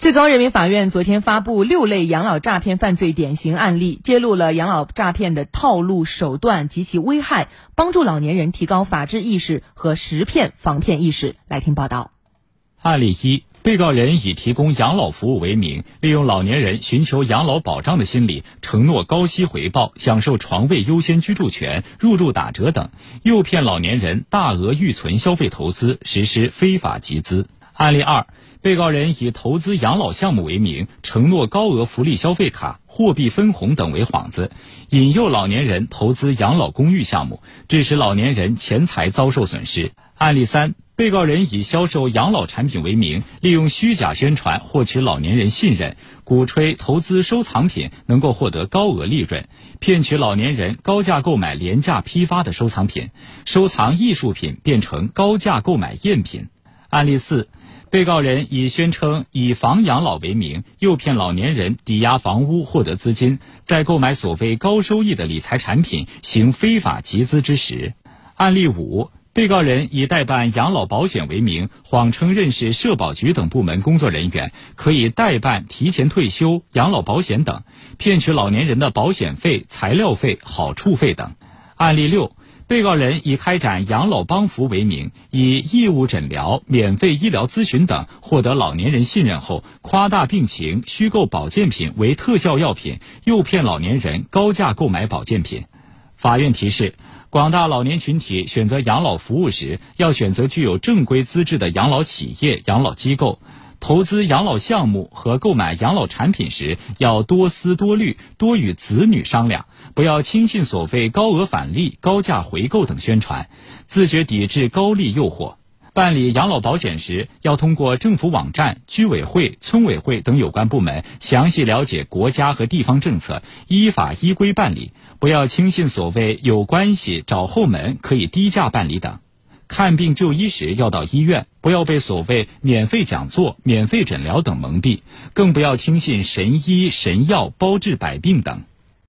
最高人民法院昨天发布六类养老诈骗犯罪典型案例，揭露了养老诈骗的套路手段及其危害，帮助老年人提高法治意识和识骗防骗意识。来听报道。案例一：被告人以提供养老服务为名，利用老年人寻求养老保障的心理，承诺高息回报、享受床位优先居住权、入住打折等，诱骗老年人大额预存消费投资，实施非法集资。案例二。被告人以投资养老项目为名，承诺高额福利消费卡、货币分红等为幌子，引诱老年人投资养老公寓项目，致使老年人钱财遭受损失。案例三：被告人以销售养老产品为名，利用虚假宣传获取老年人信任，鼓吹投资收藏品能够获得高额利润，骗取老年人高价购买廉价批发的收藏品，收藏艺术品变成高价购买赝品。案例四。被告人以宣称以房养老为名，诱骗老年人抵押房屋获得资金，再购买所谓高收益的理财产品，行非法集资之时。案例五：被告人以代办养老保险为名，谎称认识社保局等部门工作人员，可以代办提前退休、养老保险等，骗取老年人的保险费、材料费、好处费等。案例六。被告人以开展养老帮扶为名，以义务诊疗、免费医疗咨询等获得老年人信任后，夸大病情、虚构保健品为特效药品，诱骗老年人高价购买保健品。法院提示：广大老年群体选择养老服务时，要选择具有正规资质的养老企业、养老机构。投资养老项目和购买养老产品时，要多思多虑，多与子女商量，不要轻信所谓高额返利、高价回购等宣传，自觉抵制高利诱惑。办理养老保险时，要通过政府网站、居委会、村委会等有关部门详细了解国家和地方政策，依法依规办理，不要轻信所谓有关系、找后门可以低价办理等。看病就医时要到医院，不要被所谓免费讲座、免费诊疗等蒙蔽，更不要听信神医神药包治百病等。